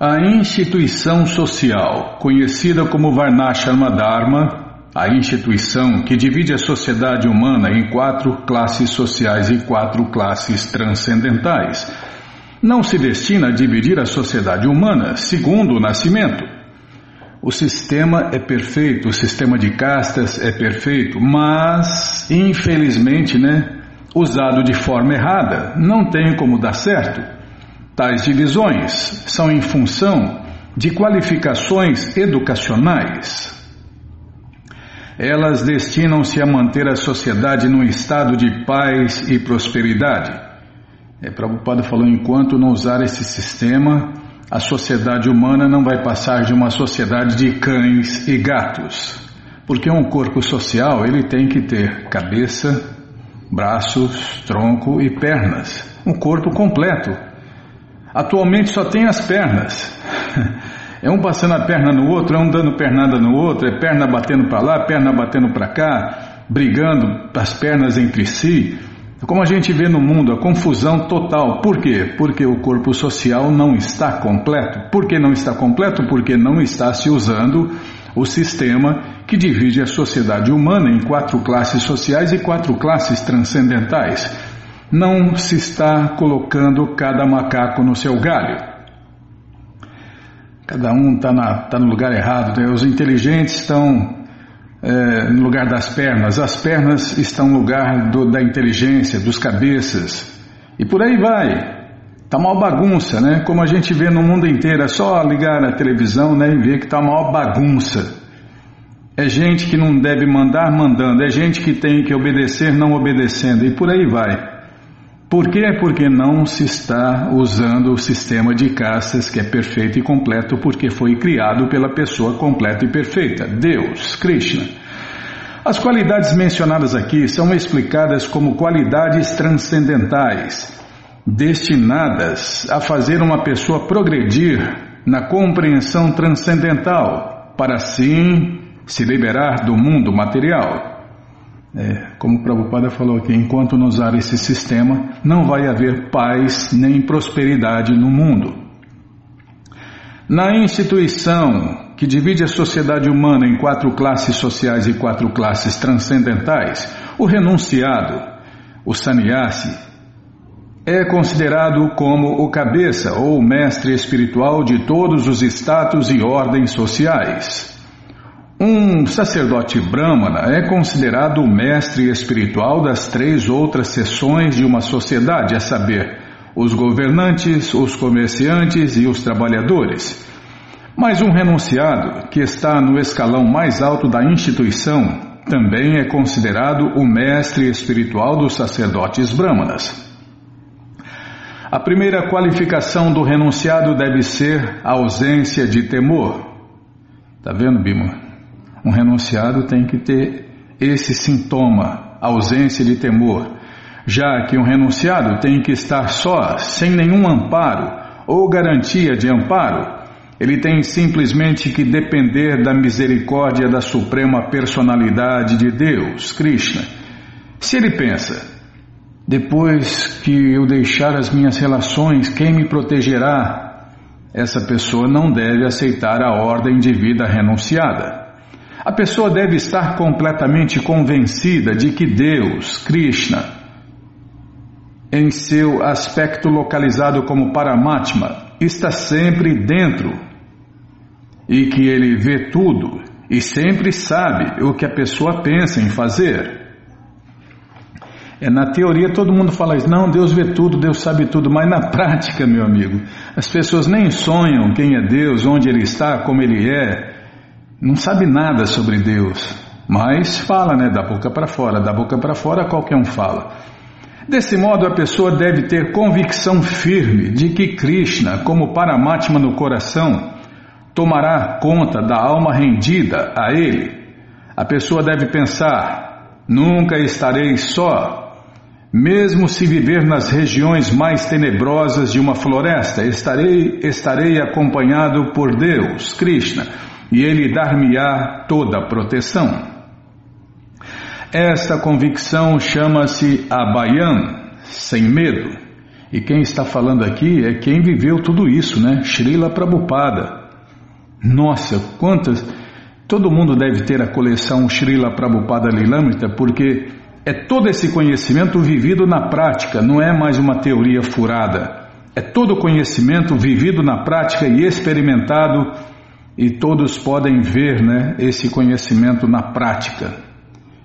A instituição social, conhecida como Varnashrama Dharma, a instituição que divide a sociedade humana em quatro classes sociais e quatro classes transcendentais, não se destina a dividir a sociedade humana segundo o nascimento. O sistema é perfeito, o sistema de castas é perfeito, mas, infelizmente, né, usado de forma errada, não tem como dar certo. Tais divisões são em função de qualificações educacionais. Elas destinam-se a manter a sociedade num estado de paz e prosperidade. É, Prabhupada falou: enquanto não usar esse sistema, a sociedade humana não vai passar de uma sociedade de cães e gatos. Porque um corpo social ele tem que ter cabeça, braços, tronco e pernas. Um corpo completo. Atualmente só tem as pernas. É um passando a perna no outro, é um dando pernada no outro, é perna batendo para lá, perna batendo para cá, brigando as pernas entre si. Como a gente vê no mundo, a confusão total. Por quê? Porque o corpo social não está completo. Por que não está completo? Porque não está se usando o sistema que divide a sociedade humana em quatro classes sociais e quatro classes transcendentais não se está colocando cada macaco no seu galho. Cada um está tá no lugar errado. Né? Os inteligentes estão é, no lugar das pernas, as pernas estão no lugar do, da inteligência, dos cabeças. E por aí vai. Está uma bagunça, né? Como a gente vê no mundo inteiro, é só ligar a televisão né, e ver que está uma bagunça. É gente que não deve mandar mandando, é gente que tem que obedecer não obedecendo, e por aí vai. Por quê? Porque não se está usando o sistema de castas que é perfeito e completo, porque foi criado pela pessoa completa e perfeita, Deus, Krishna. As qualidades mencionadas aqui são explicadas como qualidades transcendentais, destinadas a fazer uma pessoa progredir na compreensão transcendental, para assim se liberar do mundo material. É, como o Prabhupada falou aqui, enquanto não usar esse sistema, não vai haver paz nem prosperidade no mundo. Na instituição que divide a sociedade humana em quatro classes sociais e quatro classes transcendentais, o renunciado, o sannyasi, é considerado como o cabeça ou mestre espiritual de todos os status e ordens sociais. Um sacerdote brahmana é considerado o mestre espiritual das três outras seções de uma sociedade, a saber, os governantes, os comerciantes e os trabalhadores. Mas um renunciado, que está no escalão mais alto da instituição, também é considerado o mestre espiritual dos sacerdotes brahmanas. A primeira qualificação do renunciado deve ser a ausência de temor. Tá vendo, Bima? Um renunciado tem que ter esse sintoma, ausência de temor, já que um renunciado tem que estar só, sem nenhum amparo ou garantia de amparo. Ele tem simplesmente que depender da misericórdia da Suprema Personalidade de Deus, Krishna. Se ele pensa, depois que eu deixar as minhas relações, quem me protegerá? Essa pessoa não deve aceitar a ordem de vida renunciada. A pessoa deve estar completamente convencida de que Deus, Krishna, em seu aspecto localizado como Paramatma, está sempre dentro e que ele vê tudo e sempre sabe o que a pessoa pensa em fazer. É, na teoria todo mundo fala isso, não, Deus vê tudo, Deus sabe tudo, mas na prática, meu amigo, as pessoas nem sonham quem é Deus, onde Ele está, como Ele é, não sabe nada sobre Deus, mas fala, né, da boca para fora, da boca para fora qualquer um fala. Desse modo, a pessoa deve ter convicção firme de que Krishna, como Paramatma no coração, tomará conta da alma rendida a ele. A pessoa deve pensar: nunca estarei só. Mesmo se viver nas regiões mais tenebrosas de uma floresta, estarei, estarei acompanhado por Deus, Krishna e Ele dar-me-á toda a proteção. Esta convicção chama-se Abayan, sem medo, E quem está falando aqui é quem viveu tudo isso, né? Srila Prabhupada. Nossa, quantas. Todo mundo deve ter a coleção Srila Prabhupada Lilamrita, porque é todo esse conhecimento vivido na prática, não é mais uma teoria furada. É todo conhecimento vivido na prática e experimentado, e todos podem ver né, esse conhecimento na prática.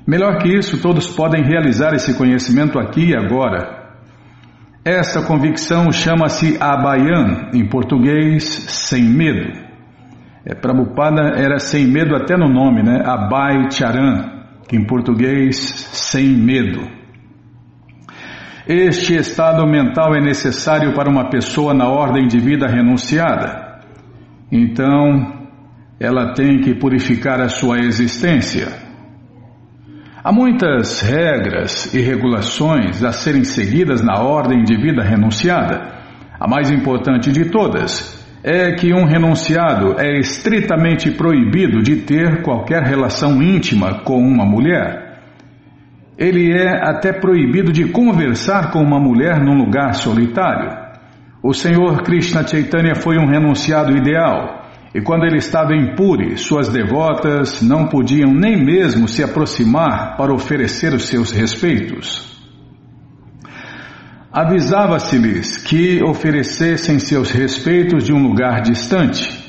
Melhor que isso, todos podem realizar esse conhecimento aqui e agora. Essa convicção chama-se Abayan, em português, sem medo. É, Prabhupada era sem medo até no nome, né? Abai Charan, que em português, sem medo. Este estado mental é necessário para uma pessoa na ordem de vida renunciada. Então, ela tem que purificar a sua existência. Há muitas regras e regulações a serem seguidas na ordem de vida renunciada. A mais importante de todas é que um renunciado é estritamente proibido de ter qualquer relação íntima com uma mulher. Ele é até proibido de conversar com uma mulher num lugar solitário. O Senhor Krishna Chaitanya foi um renunciado ideal e quando ele estava em Puri, suas devotas não podiam nem mesmo se aproximar para oferecer os seus respeitos. Avisava-se-lhes que oferecessem seus respeitos de um lugar distante.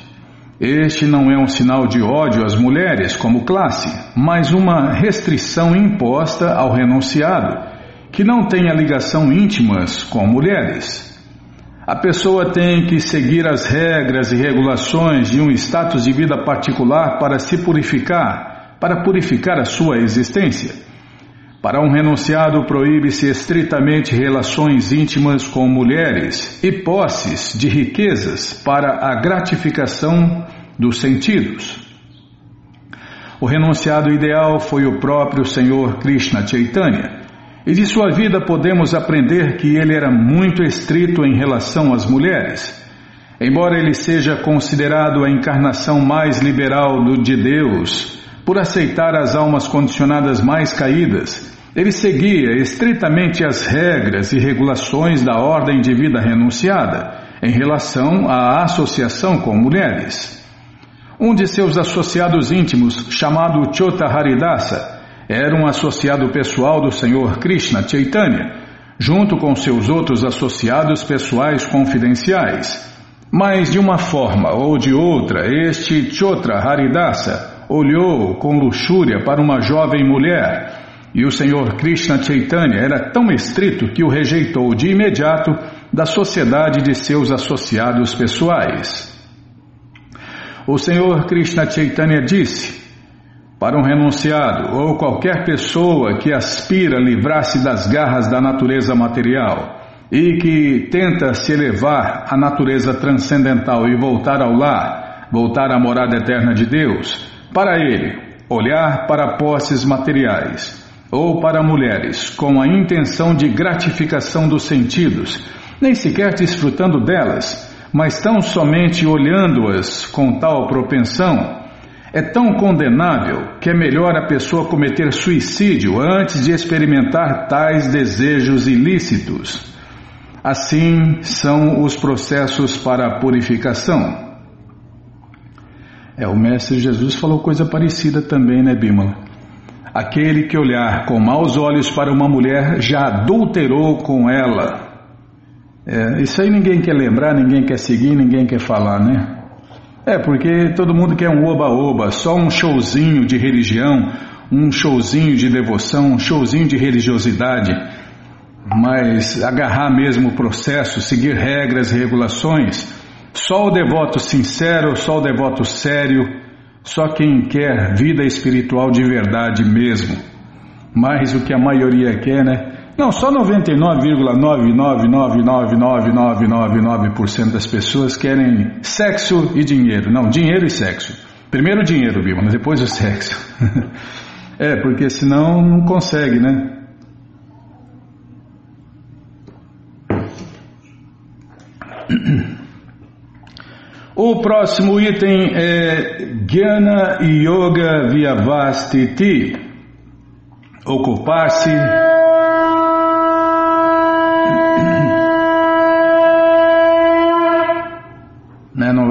Este não é um sinal de ódio às mulheres como classe, mas uma restrição imposta ao renunciado, que não tenha ligação íntimas com mulheres. A pessoa tem que seguir as regras e regulações de um status de vida particular para se purificar, para purificar a sua existência. Para um renunciado, proíbe-se estritamente relações íntimas com mulheres e posses de riquezas para a gratificação dos sentidos. O renunciado ideal foi o próprio Senhor Krishna Chaitanya e de sua vida podemos aprender que ele era muito estrito em relação às mulheres. Embora ele seja considerado a encarnação mais liberal do de Deus, por aceitar as almas condicionadas mais caídas, ele seguia estritamente as regras e regulações da ordem de vida renunciada em relação à associação com mulheres. Um de seus associados íntimos, chamado Chota Haridasa, era um associado pessoal do Senhor Krishna Chaitanya, junto com seus outros associados pessoais confidenciais. Mas de uma forma ou de outra, este Chotra Haridasa olhou com luxúria para uma jovem mulher e o Senhor Krishna Chaitanya era tão estrito que o rejeitou de imediato da sociedade de seus associados pessoais. O Senhor Krishna Chaitanya disse: para um renunciado ou qualquer pessoa que aspira livrar-se das garras da natureza material e que tenta se elevar à natureza transcendental e voltar ao lar, voltar à morada eterna de Deus, para ele, olhar para posses materiais ou para mulheres com a intenção de gratificação dos sentidos, nem sequer desfrutando delas, mas tão somente olhando-as com tal propensão, é tão condenável que é melhor a pessoa cometer suicídio antes de experimentar tais desejos ilícitos. Assim são os processos para a purificação. É, o Mestre Jesus falou coisa parecida também, né, Bímola? Aquele que olhar com maus olhos para uma mulher já adulterou com ela. É, isso aí ninguém quer lembrar, ninguém quer seguir, ninguém quer falar, né? É, porque todo mundo quer um oba-oba, só um showzinho de religião, um showzinho de devoção, um showzinho de religiosidade. Mas agarrar mesmo o processo, seguir regras e regulações, só o devoto sincero, só o devoto sério, só quem quer vida espiritual de verdade mesmo. Mais o que a maioria quer, né? Não, só 99,9999999% das pessoas querem sexo e dinheiro. Não, dinheiro e sexo. Primeiro o dinheiro, Bíblia, depois o sexo. é, porque senão não consegue, né? O próximo item é Jnana Yoga Vyavastiti. Ocupar-se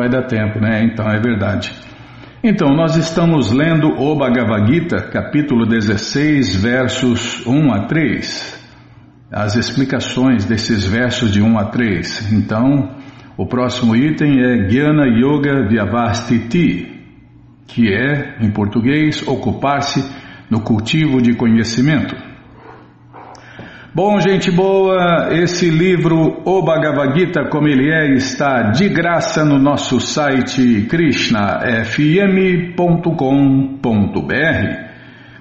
vai dar tempo, né? Então é verdade. Então, nós estamos lendo o Bhagavad Gita, capítulo 16, versos 1 a 3. As explicações desses versos de 1 a 3. Então, o próximo item é Jnana Yoga Vyavastiti, que é, em português, ocupar-se no cultivo de conhecimento. Bom, gente boa, esse livro, O Bhagavad Gita, como ele é, está de graça no nosso site krishnafm.com.br.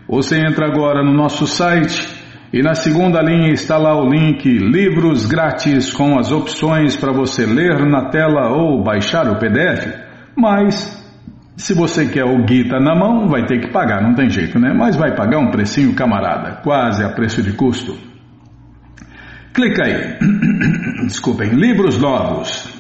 Você entra agora no nosso site e na segunda linha está lá o link Livros Grátis com as opções para você ler na tela ou baixar o PDF. Mas se você quer o Gita na mão, vai ter que pagar, não tem jeito, né? Mas vai pagar um precinho camarada, quase a preço de custo. Clica aí. Desculpem, livros novos.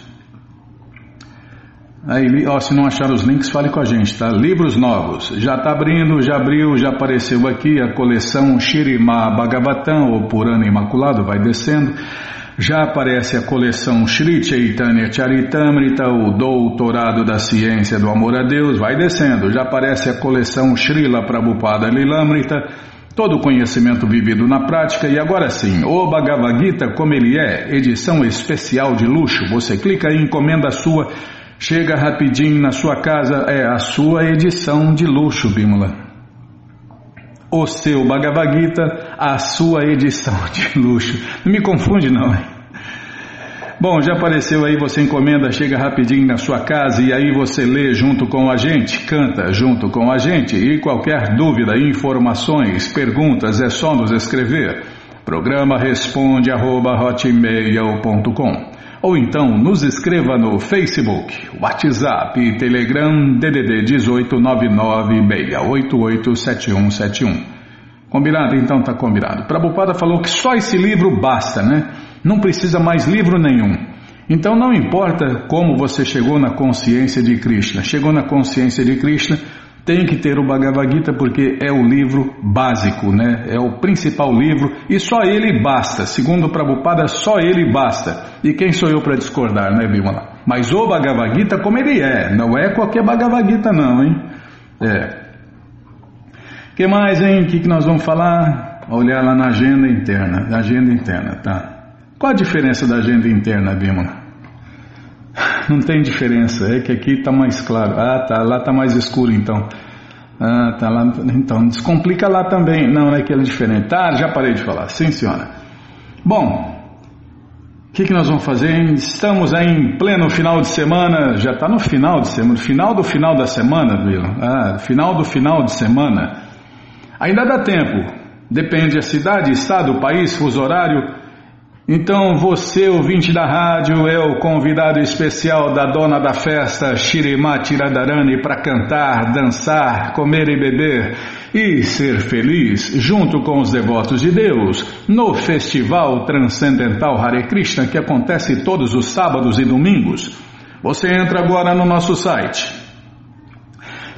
Aí, ó, se não achar os links, fale com a gente, tá? Livros novos. Já está abrindo, já abriu, já apareceu aqui a coleção Shirima Bhagavatam, ou Purana Imaculado, vai descendo. Já aparece a coleção Shri Chaitanya Charitamrita, o Doutorado da Ciência do Amor a Deus, vai descendo. Já aparece a coleção Srila Prabhupada Lilamrita, Todo o conhecimento vivido na prática e agora sim, o Bhagavad Gita como ele é, edição especial de luxo. Você clica e encomenda a sua, chega rapidinho na sua casa, é a sua edição de luxo, Bímola. O seu Bhagavad Gita, a sua edição de luxo. Não me confunde não? Bom, já apareceu aí, você encomenda, chega rapidinho na sua casa e aí você lê junto com a gente, canta junto com a gente e qualquer dúvida, informações, perguntas é só nos escrever. Programa responde arroba, ou então nos escreva no Facebook, WhatsApp e Telegram DDD 18996887171. Combinado? Então tá combinado. Prabhupada falou que só esse livro basta, né? Não precisa mais livro nenhum. Então não importa como você chegou na consciência de Krishna, chegou na consciência de Krishna, tem que ter o Bhagavad Gita porque é o livro básico, né? É o principal livro e só ele basta. Segundo o Prabhupada, só ele basta. E quem sou eu para discordar, né, Bimala? Mas o Bhagavad Gita como ele é, não é qualquer Bhagavad Gita não, hein? É. que mais, hein? O que, que nós vamos falar? Olhar lá na agenda interna, na agenda interna, tá? Qual a diferença da agenda interna, Bima? Não tem diferença, é que aqui está mais claro. Ah, tá, lá está mais escuro então. Ah, tá lá. Então, descomplica lá também. Não, não é aquele diferente. Tá, já parei de falar. Sim, senhora. Bom, o que, que nós vamos fazer? Estamos aí em pleno final de semana. Já está no final de semana. Final do final da semana, Vila. Ah, final do final de semana. Ainda dá tempo. Depende da cidade, estado, país, fuso horário. Então você, ouvinte da rádio, é o convidado especial da dona da festa, Shirimati Radharani, para cantar, dançar, comer e beber e ser feliz junto com os devotos de Deus no Festival Transcendental Hare Krishna que acontece todos os sábados e domingos. Você entra agora no nosso site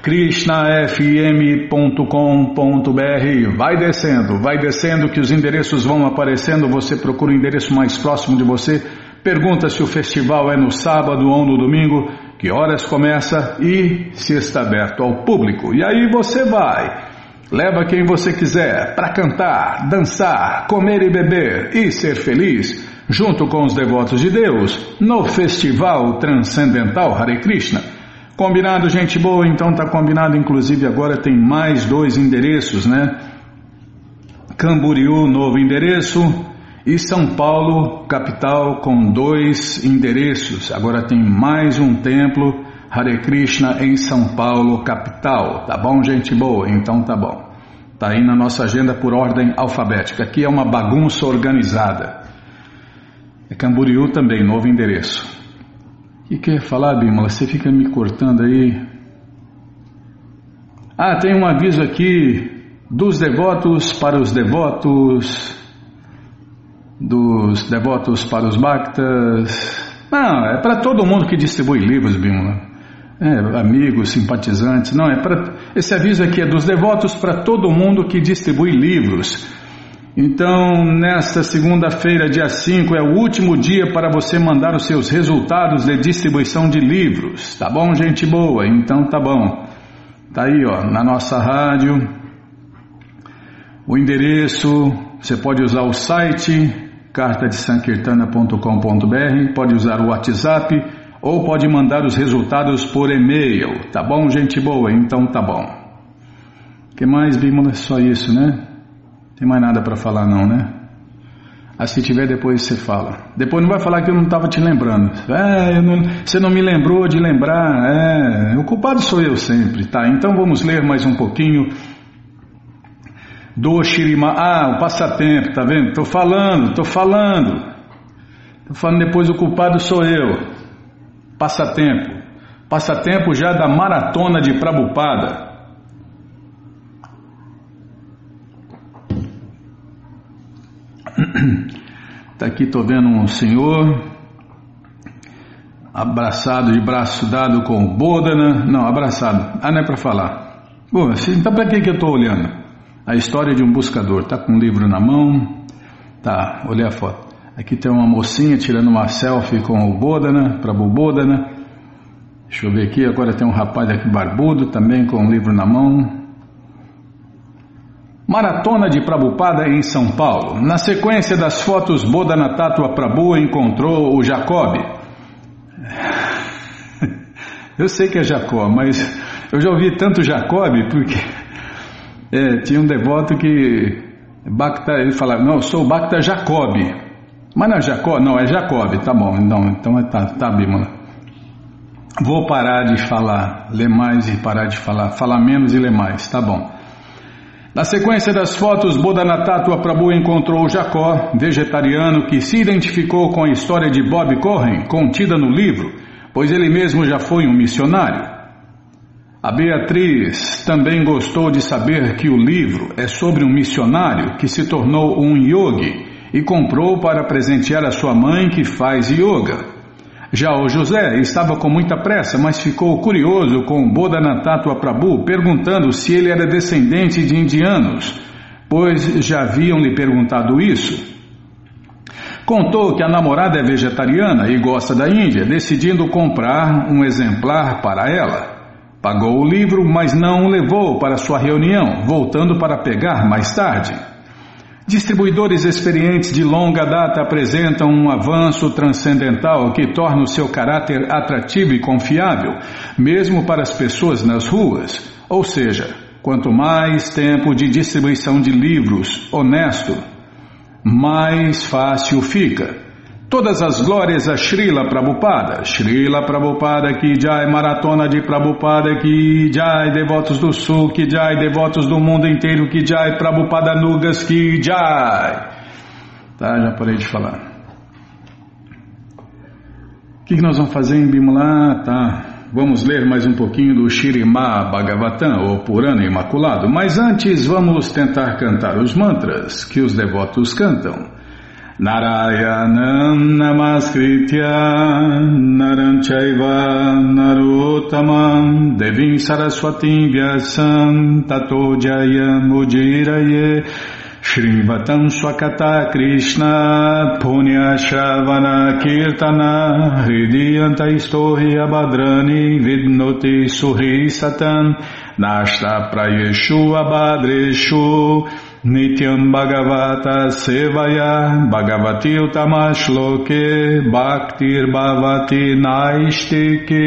krishnafm.com.br. Vai descendo, vai descendo que os endereços vão aparecendo. Você procura o endereço mais próximo de você. Pergunta se o festival é no sábado ou no domingo, que horas começa e se está aberto ao público. E aí você vai. Leva quem você quiser para cantar, dançar, comer e beber e ser feliz, junto com os devotos de Deus, no Festival Transcendental Hare Krishna. Combinado, gente boa? Então tá combinado. Inclusive agora tem mais dois endereços, né? Camboriú, novo endereço, e São Paulo, capital, com dois endereços. Agora tem mais um templo, Hare Krishna, em São Paulo, capital. Tá bom, gente boa? Então tá bom. Tá aí na nossa agenda por ordem alfabética. Aqui é uma bagunça organizada. É Camboriú também, novo endereço. Que quer falar, Bímola? Você fica me cortando aí. Ah, tem um aviso aqui dos devotos para os devotos, dos devotos para os bhaktas. Não, é para todo mundo que distribui livros, Bímola. É, amigos, simpatizantes. Não, é para. Esse aviso aqui é dos devotos para todo mundo que distribui livros. Então, nesta segunda-feira, dia 5, é o último dia para você mandar os seus resultados de distribuição de livros. Tá bom, gente boa? Então tá bom. Tá aí, ó, na nossa rádio. O endereço, você pode usar o site cartadesankirtana.com.br, pode usar o WhatsApp ou pode mandar os resultados por e-mail. Tá bom, gente boa? Então tá bom. que mais, Bímola? Só isso, né? Tem mais nada para falar não, né? Ah, se tiver, depois você fala. Depois não vai falar que eu não estava te lembrando. É, não, você não me lembrou de lembrar. É, o culpado sou eu sempre, tá? Então vamos ler mais um pouquinho do Shirima. Ah, o passatempo, tá vendo? Tô falando, tô falando. Tô falando depois o culpado sou eu. Passatempo. Passatempo já da maratona de Prabupada. Está aqui, estou vendo um senhor abraçado de braço dado com o Bodhana. Não, abraçado. Ah, não é para falar. Bom, então para que, que eu estou olhando? A história de um buscador. Está com um livro na mão. Tá, olhei a foto. Aqui tem uma mocinha tirando uma selfie com o Bodhana, para o Bodhana. Deixa eu ver aqui, agora tem um rapaz aqui barbudo também com um livro na mão. Maratona de Prabupada em São Paulo. Na sequência das fotos, Bodhanatatua Prabhu encontrou o Jacob. Eu sei que é Jacob, mas eu já ouvi tanto Jacob porque é, tinha um devoto que Bacta, ele falava, não, eu sou Bacta Jacob. Mas não é Jacob, não, é Jacob, tá bom, não, então é, tá, tá Bímola. Vou parar de falar, ler mais e parar de falar, falar menos e ler mais, tá bom. Na sequência das fotos, Bodhanatatua Prabhu encontrou Jacó, vegetariano que se identificou com a história de Bob Cohen, contida no livro, pois ele mesmo já foi um missionário. A Beatriz também gostou de saber que o livro é sobre um missionário que se tornou um yogi e comprou para presentear a sua mãe que faz yoga. Já o José estava com muita pressa, mas ficou curioso com Bodhanatatua Prabhu, perguntando se ele era descendente de indianos, pois já haviam lhe perguntado isso. Contou que a namorada é vegetariana e gosta da Índia, decidindo comprar um exemplar para ela. Pagou o livro, mas não o levou para sua reunião, voltando para pegar mais tarde. Distribuidores experientes de longa data apresentam um avanço transcendental que torna o seu caráter atrativo e confiável, mesmo para as pessoas nas ruas. Ou seja, quanto mais tempo de distribuição de livros honesto, mais fácil fica. Todas as glórias a Srila Prabhupada. Srila Prabhupada que Jai, Maratona de Prabhupada que Jai, Devotos do Sul que Jai, Devotos do mundo inteiro que Jai, Prabhupada Nugas que Jai. Tá, já parei de falar. O que, nós vamos fazer em Bimala? Tá. Vamos ler mais um pouquinho do Shirima Bhagavatam, ou Purana Imaculado, mas antes vamos tentar cantar os mantras que os devotos cantam. Narayanam Namaskritya Naranchaiva Narotamam Devim Saraswatim Vyasam Tato Jayam Ujiraye Shrivatam Swakata Krishna Punya Shravana Kirtana Hridiyanta Istohi Abhadrani Vidnoti Suhi Satan Nashta Prayeshu Abhadreshu Nityam Bhagavata Sevaya Bhagavati Utamashloke Bhaktir Bhavati Naistike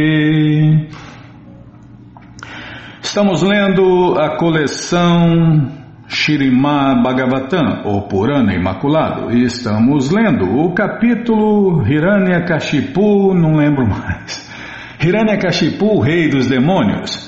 Estamos lendo a coleção Shirimá Bhagavatam, ou Purana Imaculado, e estamos lendo o capítulo Hiranyakashipu, não lembro mais. Hiranyakashipu, Rei dos Demônios.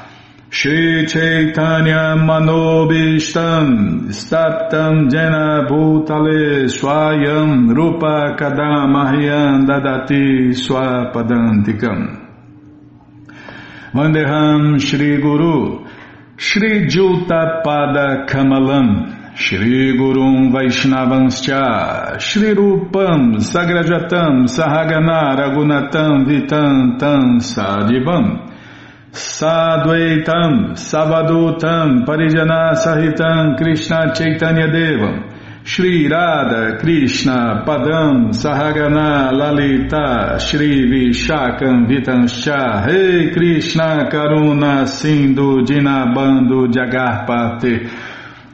Shri Chaitanya Manobishtam Staptam Jena Bhutale Swayam Rupa Kadamahyam Dadati Swapadantikam. Vandeham Shri Guru Shri Juta Pada Kamalam Shri Gurum Vaishnavanscha Shri Rupam Sagrajatam Sahagana Ragunatam Vitam Tam Sadivam Sadvaitam Savadutam Parijana Sahitam Krishna Chaitanya Devam Shri Radha Krishna Padam Sahagana Lalita Shri Vishakam Vitanscha Rei Krishna Karuna Sindhu Dinabando Jagarpate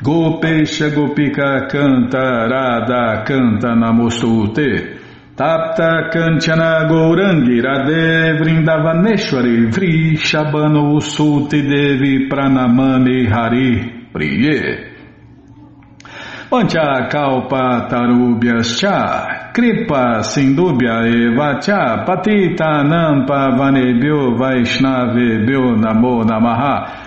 Gopesha Gopika Canta Radha Canta Namostute Tapta Kanchana Gourangi Radhe Vrindavaneshwari Vri Shabano Suti Devi Pranamani Hari Priye. Pancha Kalpa Tarubhyascha Kripa Sindubhya Eva Cha Patita Nampa Vanebhyo Vaishnavebhyo Namo Namaha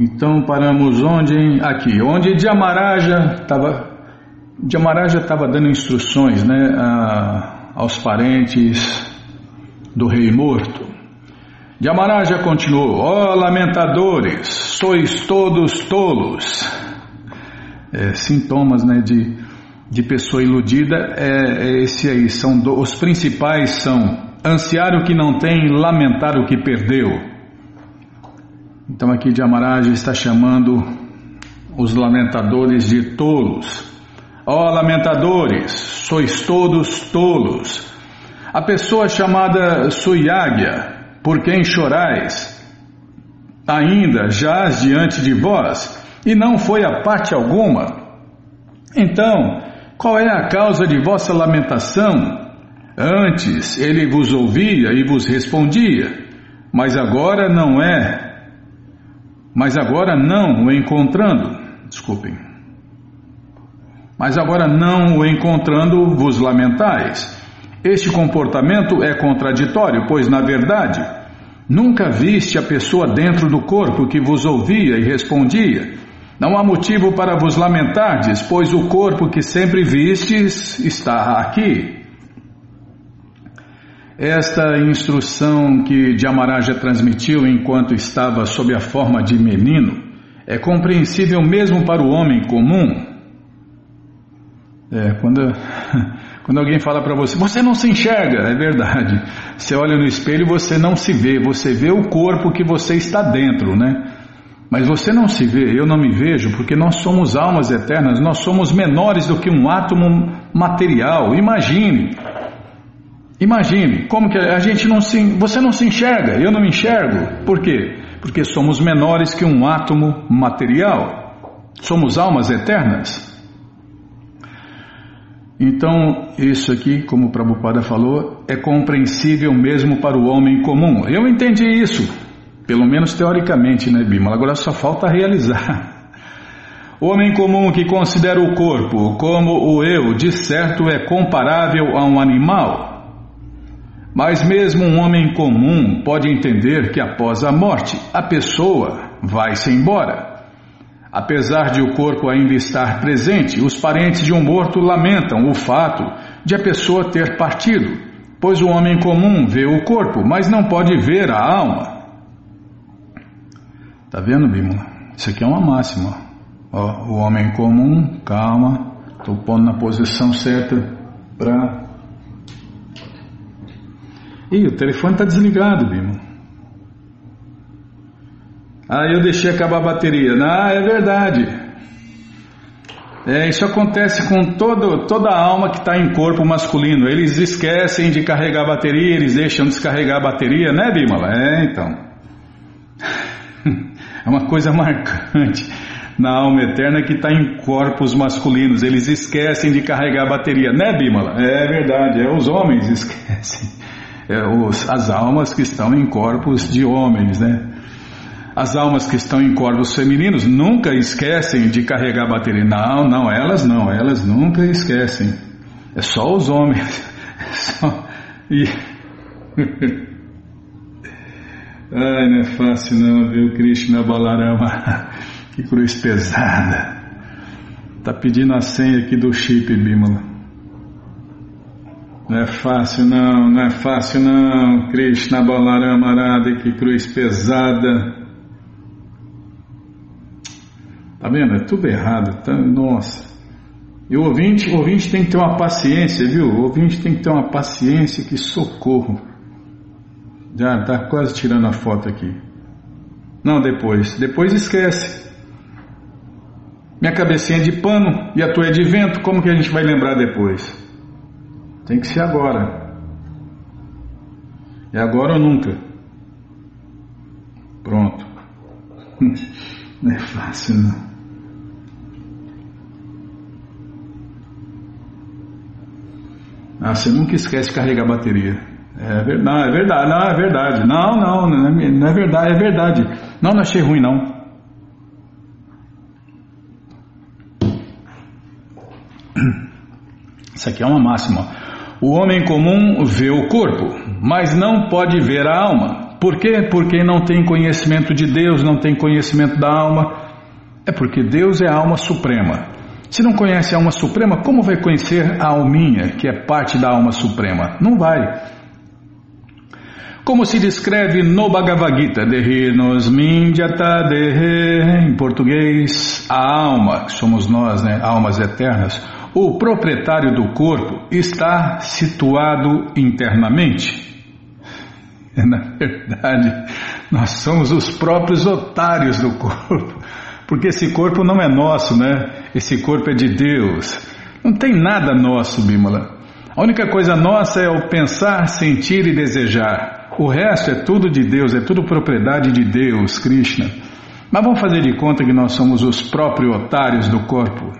Então paramos onde? Aqui, onde Dhyamaraja estava. Dhyamaraja estava dando instruções né, a, aos parentes do rei morto. Dhyamaraja continuou: Ó oh, lamentadores, sois todos tolos. É, sintomas né, de, de pessoa iludida é, é esse aí. São do, os principais são ansiar o que não tem, lamentar o que perdeu. Então aqui Jamaraj está chamando os lamentadores de tolos. Ó oh, lamentadores, sois todos tolos. A pessoa chamada Suyagya, por quem chorais, ainda jaz diante de vós e não foi a parte alguma. Então, qual é a causa de vossa lamentação? Antes ele vos ouvia e vos respondia, mas agora não é mas agora não o encontrando, desculpem, mas agora não o encontrando vos lamentais. Este comportamento é contraditório, pois na verdade nunca viste a pessoa dentro do corpo que vos ouvia e respondia. Não há motivo para vos lamentardes, pois o corpo que sempre vistes está aqui. Esta instrução que Dhyamaraja transmitiu enquanto estava sob a forma de menino é compreensível mesmo para o homem comum. É, quando, quando alguém fala para você, você não se enxerga, é verdade. Você olha no espelho e você não se vê, você vê o corpo que você está dentro, né? Mas você não se vê, eu não me vejo, porque nós somos almas eternas, nós somos menores do que um átomo material. Imagine, Imagine como que a gente não se, você não se enxerga, eu não me enxergo. Por quê? Porque somos menores que um átomo material. Somos almas eternas. Então, isso aqui, como o Prabhupada falou, é compreensível mesmo para o homem comum. Eu entendi isso, pelo menos teoricamente, né, Bima? Agora só falta realizar. O homem comum que considera o corpo como o eu, de certo é comparável a um animal. Mas mesmo um homem comum pode entender que após a morte a pessoa vai-se embora. Apesar de o corpo ainda estar presente, os parentes de um morto lamentam o fato de a pessoa ter partido, pois o homem comum vê o corpo, mas não pode ver a alma. Tá vendo, Bímola? Isso aqui é uma máxima. Ó, o homem comum, calma, estou pondo na posição certa para Ih, o telefone está desligado, Bimo. Ah, eu deixei acabar a bateria. Ah, é verdade. É, isso acontece com todo, toda a alma que está em corpo masculino. Eles esquecem de carregar a bateria, eles deixam descarregar a bateria, né, Bimala? É, então. É uma coisa marcante na alma eterna que está em corpos masculinos. Eles esquecem de carregar a bateria, né, Bimala? É verdade, é os homens esquecem é, os, as almas que estão em corpos de homens, né? As almas que estão em corpos femininos nunca esquecem de carregar a bateria. Não, não, elas não, elas nunca esquecem. É só os homens. É só... E... Ai, não é fácil não, viu, Krishna Balarama? Que cruz pesada. Tá pedindo a senha aqui do chip, Bímola. Não é fácil não, não é fácil não, Krishna Balarama Arada, que cruz pesada. Tá vendo? É tudo errado, tá? Nossa. E o ouvinte, o ouvinte tem que ter uma paciência, viu? O ouvinte tem que ter uma paciência que socorro. Já tá quase tirando a foto aqui. Não, depois. Depois esquece. Minha cabecinha é de pano e a tua é de vento, como que a gente vai lembrar depois? Tem que ser agora. É agora ou nunca. Pronto. Não é fácil, não. Ah, você nunca esquece de carregar a bateria. É verdade, não, é verdade, não, é verdade. Não, não, não é, é verdade, é verdade. Não, não achei ruim, não. Isso aqui é uma máxima. O homem comum vê o corpo, mas não pode ver a alma. Por quê? Porque não tem conhecimento de Deus, não tem conhecimento da alma. É porque Deus é a alma suprema. Se não conhece a alma suprema, como vai conhecer a alminha, que é parte da alma suprema? Não vai. Como se descreve no Bhagavad Gita, Mindyata Dehe, em português, a alma, que somos nós, né, almas eternas, o proprietário do corpo está situado internamente. Na verdade, nós somos os próprios otários do corpo, porque esse corpo não é nosso, né? Esse corpo é de Deus. Não tem nada nosso, Bímola. A única coisa nossa é o pensar, sentir e desejar. O resto é tudo de Deus, é tudo propriedade de Deus, Krishna. Mas vamos fazer de conta que nós somos os próprios otários do corpo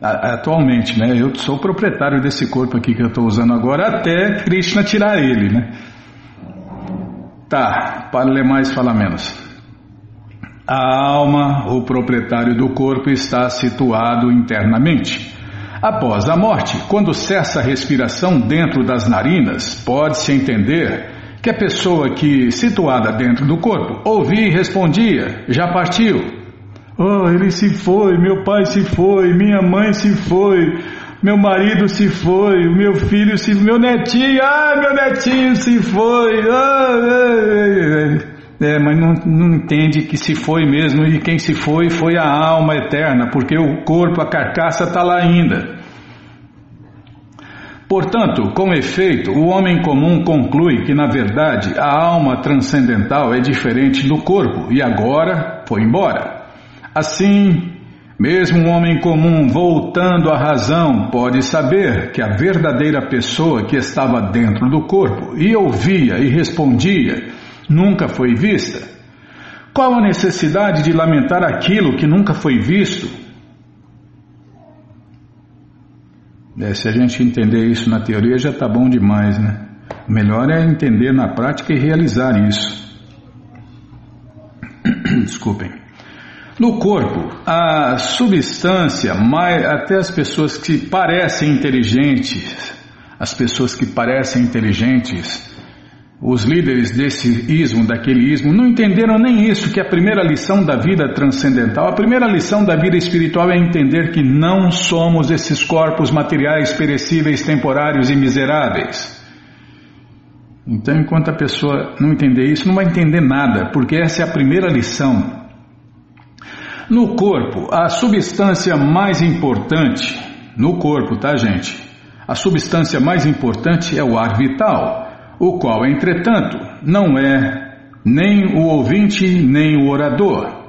atualmente, né? Eu sou proprietário desse corpo aqui que eu estou usando agora, até Krishna tirar ele, né? Tá, para ler mais, fala menos. A alma, o proprietário do corpo, está situado internamente. Após a morte, quando cessa a respiração dentro das narinas, pode-se entender que a pessoa que, situada dentro do corpo, ouvia e respondia, já partiu, Oh, ele se foi, meu pai se foi, minha mãe se foi, meu marido se foi, meu filho se meu netinho, ah, meu netinho se foi. Ah, é, é, mas não, não entende que se foi mesmo e quem se foi foi a alma eterna, porque o corpo, a carcaça está lá ainda. Portanto, com efeito, o homem comum conclui que, na verdade, a alma transcendental é diferente do corpo e agora foi embora. Assim, mesmo um homem comum voltando à razão pode saber que a verdadeira pessoa que estava dentro do corpo e ouvia e respondia nunca foi vista. Qual a necessidade de lamentar aquilo que nunca foi visto? É, se a gente entender isso na teoria já está bom demais, né? O melhor é entender na prática e realizar isso. Desculpem. No corpo, a substância, mais, até as pessoas que parecem inteligentes, as pessoas que parecem inteligentes, os líderes desse ismo, daquele ismo, não entenderam nem isso, que a primeira lição da vida transcendental, a primeira lição da vida espiritual é entender que não somos esses corpos materiais perecíveis, temporários e miseráveis. Então, enquanto a pessoa não entender isso, não vai entender nada, porque essa é a primeira lição no corpo, a substância mais importante, no corpo, tá, gente? A substância mais importante é o ar vital, o qual, entretanto, não é nem o ouvinte nem o orador.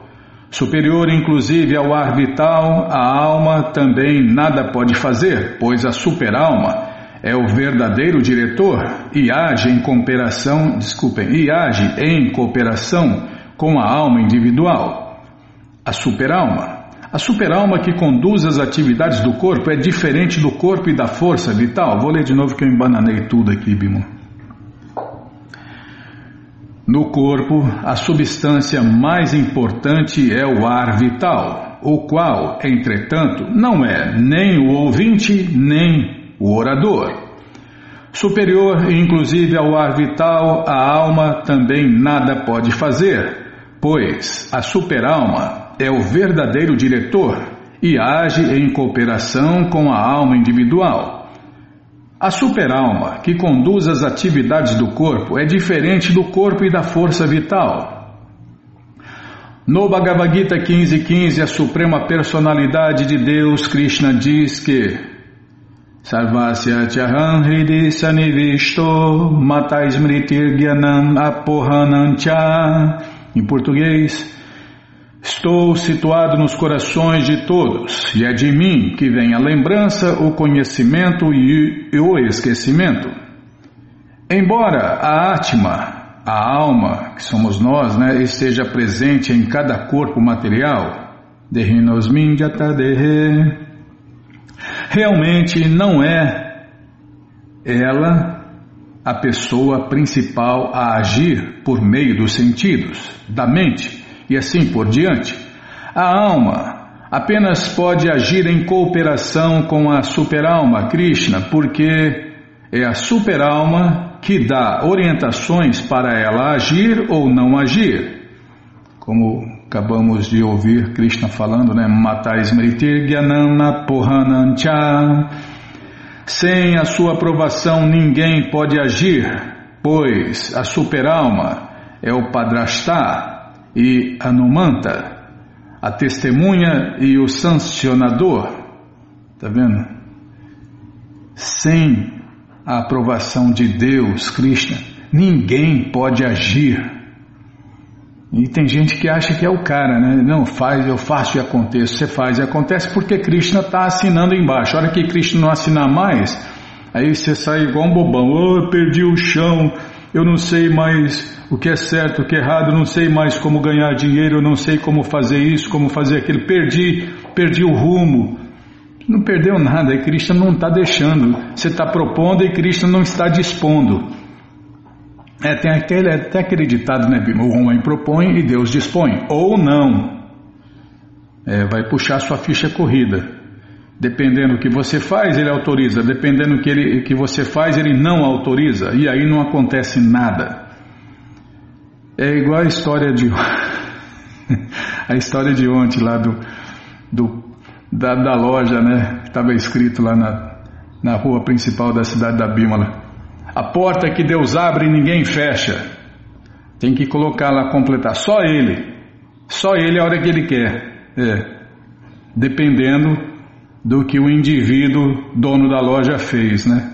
Superior, inclusive, ao ar vital, a alma também nada pode fazer, pois a superalma é o verdadeiro diretor e age em cooperação, desculpem, e age em cooperação com a alma individual. A superalma. A superalma que conduz as atividades do corpo é diferente do corpo e da força vital. Vou ler de novo que eu embananei tudo aqui, Bimo. No corpo, a substância mais importante é o ar vital, o qual, entretanto, não é nem o ouvinte nem o orador. Superior, inclusive ao ar vital, a alma também nada pode fazer, pois a superalma é o verdadeiro diretor e age em cooperação com a alma individual. A superalma, que conduz as atividades do corpo, é diferente do corpo e da força vital. No Bhagavad Gita 15.15, 15, a Suprema Personalidade de Deus, Krishna, diz que Sarvasya Chaham Hridi Sanivisto Mata Smritir Gyanam Apohanancha Em português, estou situado nos corações de todos e é de mim que vem a lembrança, o conhecimento e o esquecimento. Embora a Atma, a alma, que somos nós, né, esteja presente em cada corpo material, Realmente não é ela a pessoa principal a agir por meio dos sentidos, da mente e assim por diante. A alma apenas pode agir em cooperação com a superalma Krishna, porque é a superalma que dá orientações para ela agir ou não agir. Como Acabamos de ouvir Krishna falando, né? Matai Smritir Gyanana. Sem a sua aprovação ninguém pode agir, pois a superalma é o Padrastá e Anumanta, a testemunha e o sancionador. Tá vendo? Sem a aprovação de Deus, Krishna, ninguém pode agir. E tem gente que acha que é o cara, né? Não, faz, eu faço e aconteço. Você faz e acontece porque Krishna está assinando embaixo. A hora que Krishna não assinar mais, aí você sai igual um bobão. Oh, eu perdi o chão, eu não sei mais o que é certo, o que é errado, não sei mais como ganhar dinheiro, não sei como fazer isso, como fazer aquilo. Perdi, perdi o rumo. Não perdeu nada, e Krishna não está deixando. Você está propondo e Krishna não está dispondo. É, tem aquele, até aquele ditado, né, Bima? O homem propõe e Deus dispõe. Ou não. É, vai puxar sua ficha corrida. Dependendo do que você faz, ele autoriza. Dependendo do que, ele, que você faz, ele não autoriza. E aí não acontece nada. É igual a história de. a história de ontem lá do, do da, da loja, né? Estava escrito lá na, na rua principal da cidade da Bímola. A porta que Deus abre e ninguém fecha. Tem que colocar lá, completar. Só Ele. Só Ele a hora que Ele quer. É. Dependendo do que o indivíduo, dono da loja, fez, né?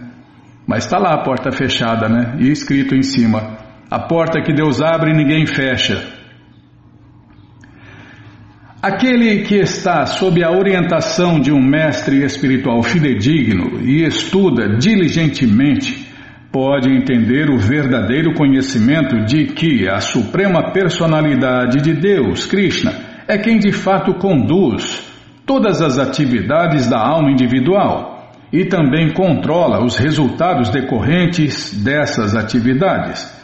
Mas está lá a porta fechada, né? E escrito em cima: A porta que Deus abre ninguém fecha. Aquele que está sob a orientação de um mestre espiritual fidedigno e estuda diligentemente pode entender o verdadeiro conhecimento de que a suprema personalidade de Deus, Krishna, é quem de fato conduz todas as atividades da alma individual e também controla os resultados decorrentes dessas atividades.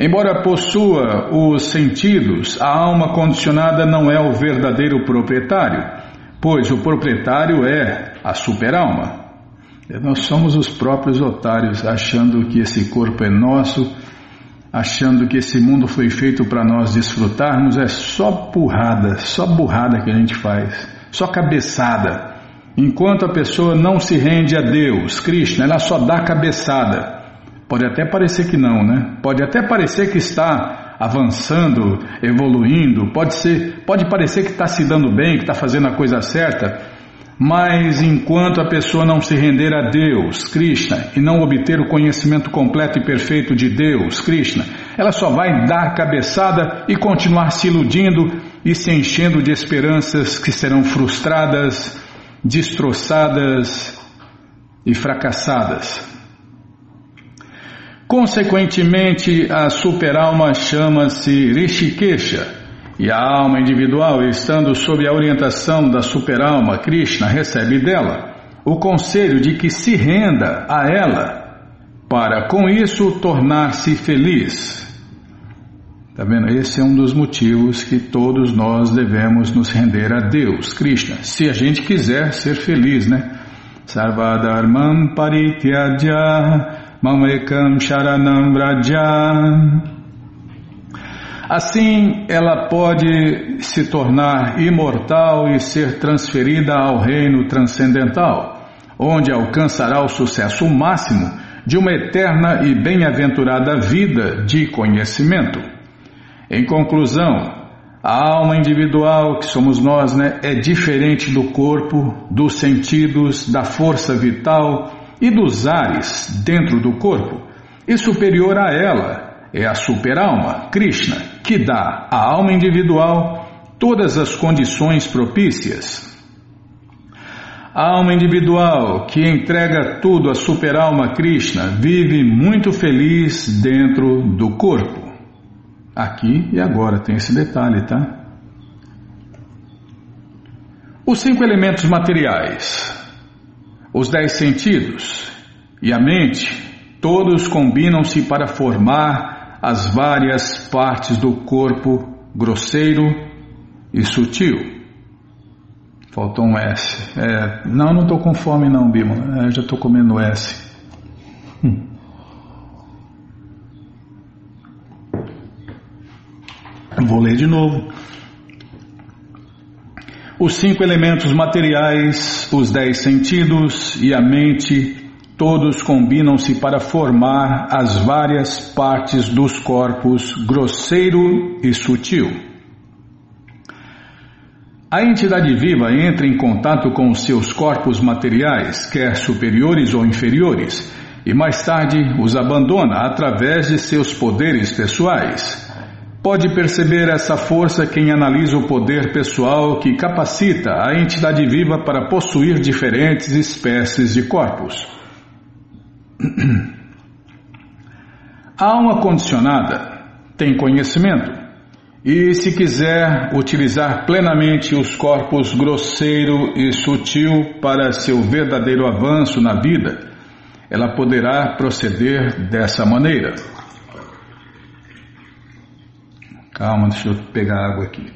Embora possua os sentidos, a alma condicionada não é o verdadeiro proprietário, pois o proprietário é a superalma. Nós somos os próprios otários, achando que esse corpo é nosso, achando que esse mundo foi feito para nós desfrutarmos. É só burrada, só burrada que a gente faz, só cabeçada. Enquanto a pessoa não se rende a Deus, Krishna, ela só dá cabeçada. Pode até parecer que não, né? Pode até parecer que está avançando, evoluindo, pode ser, pode parecer que está se dando bem, que está fazendo a coisa certa, mas enquanto a pessoa não se render a Deus, Krishna, e não obter o conhecimento completo e perfeito de Deus, Krishna, ela só vai dar cabeçada e continuar se iludindo e se enchendo de esperanças que serão frustradas, destroçadas e fracassadas. Consequentemente, a superalma chama-se Rishikesha e a alma individual, estando sob a orientação da superalma Krishna, recebe dela o conselho de que se renda a ela, para com isso tornar-se feliz. Tá vendo? Esse é um dos motivos que todos nós devemos nos render a Deus, Krishna, se a gente quiser ser feliz, né? Sarvadharmam parityajya mamekam sharanam vraja. Assim, ela pode se tornar imortal e ser transferida ao reino transcendental, onde alcançará o sucesso máximo de uma eterna e bem-aventurada vida de conhecimento. Em conclusão, a alma individual, que somos nós, né, é diferente do corpo, dos sentidos, da força vital e dos ares dentro do corpo, e superior a ela é a superalma, Krishna, que dá à alma individual todas as condições propícias. A alma individual que entrega tudo à superalma Krishna vive muito feliz dentro do corpo. Aqui e agora tem esse detalhe, tá? Os cinco elementos materiais, os dez sentidos e a mente, todos combinam-se para formar as várias partes do corpo grosseiro e sutil. Faltou um S. É, não, não estou com fome não, Bima. É, já estou comendo S. Hum. Vou ler de novo. Os cinco elementos materiais, os dez sentidos e a mente, todos combinam-se para formar as várias partes dos corpos grosseiro e sutil. A entidade viva entra em contato com os seus corpos materiais, quer superiores ou inferiores, e mais tarde os abandona através de seus poderes pessoais. Pode perceber essa força quem analisa o poder pessoal que capacita a entidade viva para possuir diferentes espécies de corpos. A alma condicionada tem conhecimento e, se quiser utilizar plenamente os corpos grosseiro e sutil para seu verdadeiro avanço na vida, ela poderá proceder dessa maneira. Calma, deixa eu pegar água aqui.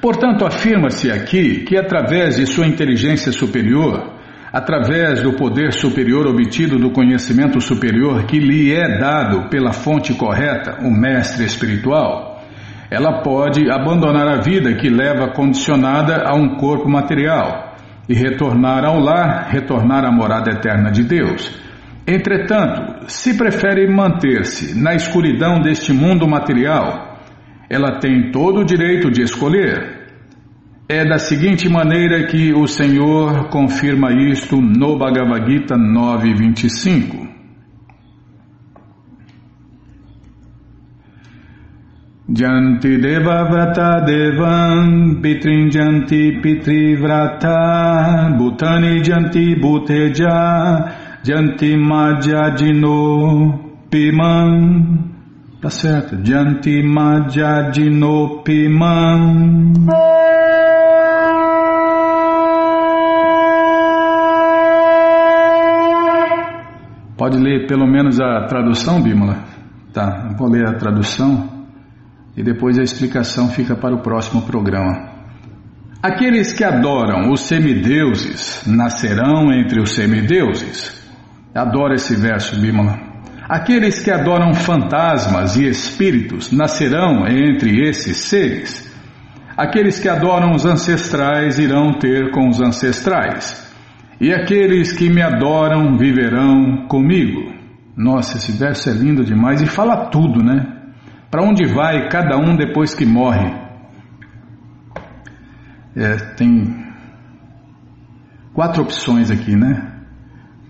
Portanto, afirma-se aqui que através de sua inteligência superior, através do poder superior obtido do conhecimento superior que lhe é dado pela fonte correta, o mestre espiritual, ela pode abandonar a vida que leva condicionada a um corpo material e retornar ao lar, retornar à morada eterna de Deus Entretanto, se prefere manter-se na escuridão deste mundo material, ela tem todo o direito de escolher. É da seguinte maneira que o Senhor confirma isto no Bhagavad Gita 9.25. Janti Deva Vrata Devam Pitrin Janti Pitri Vrata Bhutani Janti Bhuteja Janti Madhyadino Piman. Tá certo. Janti Madhyadino Piman. Pode ler pelo menos a tradução, Bímola? Tá, vou ler a tradução e depois a explicação fica para o próximo programa. Aqueles que adoram os semideuses nascerão entre os semideuses. Adoro esse verso, Bimala. Aqueles que adoram fantasmas e espíritos nascerão entre esses seres. Aqueles que adoram os ancestrais irão ter com os ancestrais. E aqueles que me adoram viverão comigo. Nossa, esse verso é lindo demais e fala tudo, né? Para onde vai cada um depois que morre? É, tem quatro opções aqui, né?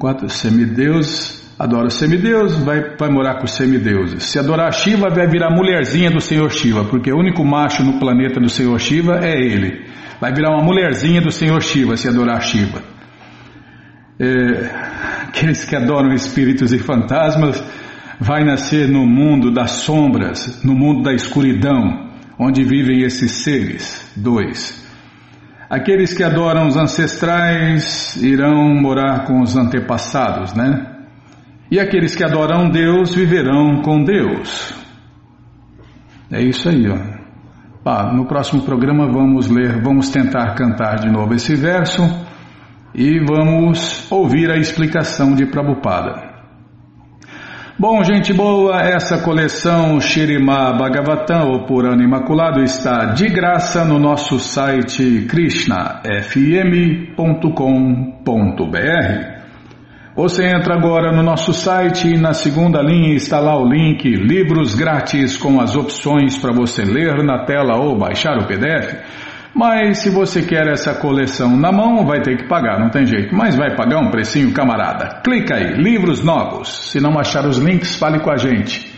Quatro semideus, adora semideus, vai, vai morar com semideuses. Se adorar Shiva, vai virar mulherzinha do Senhor Shiva, porque o único macho no planeta do Senhor Shiva é ele. Vai virar uma mulherzinha do Senhor Shiva se adorar Shiva. É, aqueles que adoram espíritos e fantasmas vai nascer no mundo das sombras, no mundo da escuridão, onde vivem esses seres. Dois. Aqueles que adoram os ancestrais irão morar com os antepassados, né? E aqueles que adoram Deus viverão com Deus. É isso aí, ó. Ah, no próximo programa vamos ler, vamos tentar cantar de novo esse verso e vamos ouvir a explicação de Prabhupada. Bom, gente boa, essa coleção Shirima Bhagavatam, ou Purana Imaculado, está de graça no nosso site krishnafm.com.br. Você entra agora no nosso site e na segunda linha está lá o link Livros Grátis com as opções para você ler na tela ou baixar o PDF. Mas se você quer essa coleção na mão, vai ter que pagar, não tem jeito. Mas vai pagar um precinho, camarada. Clica aí, livros novos. Se não achar os links, fale com a gente.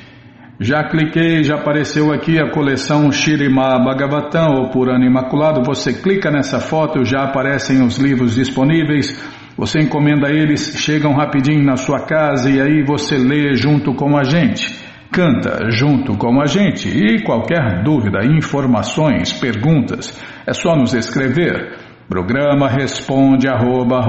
Já cliquei, já apareceu aqui a coleção Shirima Bhagavatam ou Purana Imaculado. Você clica nessa foto, já aparecem os livros disponíveis. Você encomenda eles, chegam rapidinho na sua casa e aí você lê junto com a gente. Canta junto com a gente e qualquer dúvida, informações, perguntas, é só nos escrever. Programa responde arroba,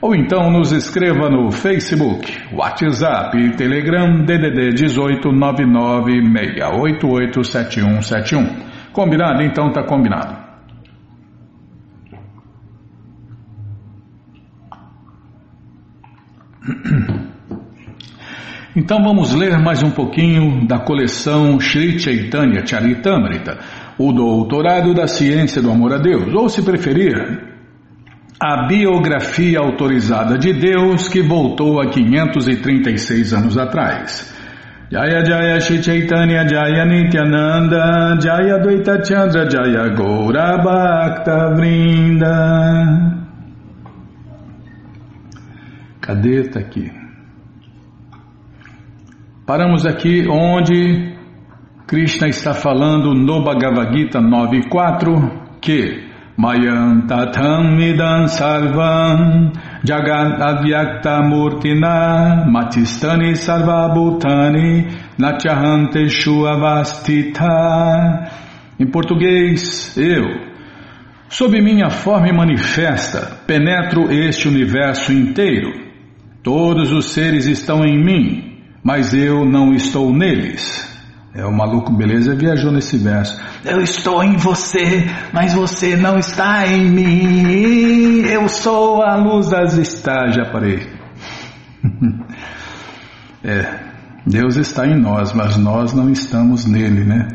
ou então nos escreva no Facebook, WhatsApp e Telegram DDD 18 996887171. Combinado? Então tá combinado. Então vamos ler mais um pouquinho da coleção Sri Chaitanya Charitamrita, o doutorado da ciência do amor a Deus, ou se preferir, a biografia autorizada de Deus que voltou a 536 anos atrás. Jaya Jaya Shri Chaitanya Jaya Nityananda Jaya Dvaita Chandra Jaya Gaura Bhakta Vrinda Cadê? Está aqui. Paramos aqui onde Krishna está falando no Bhagavad Gita 9.4 que Mayam tatam midam sarvam jagat avyakta murtina matistani sarvabhutani natyahanteshu avastita Em português, eu Sob minha forma manifesta, penetro este universo inteiro. Todos os seres estão em mim, mas eu não estou neles. É, o maluco beleza viajou nesse verso. Eu estou em você, mas você não está em mim. Eu sou a luz das estrelas. Já parei. é, Deus está em nós, mas nós não estamos nele, né?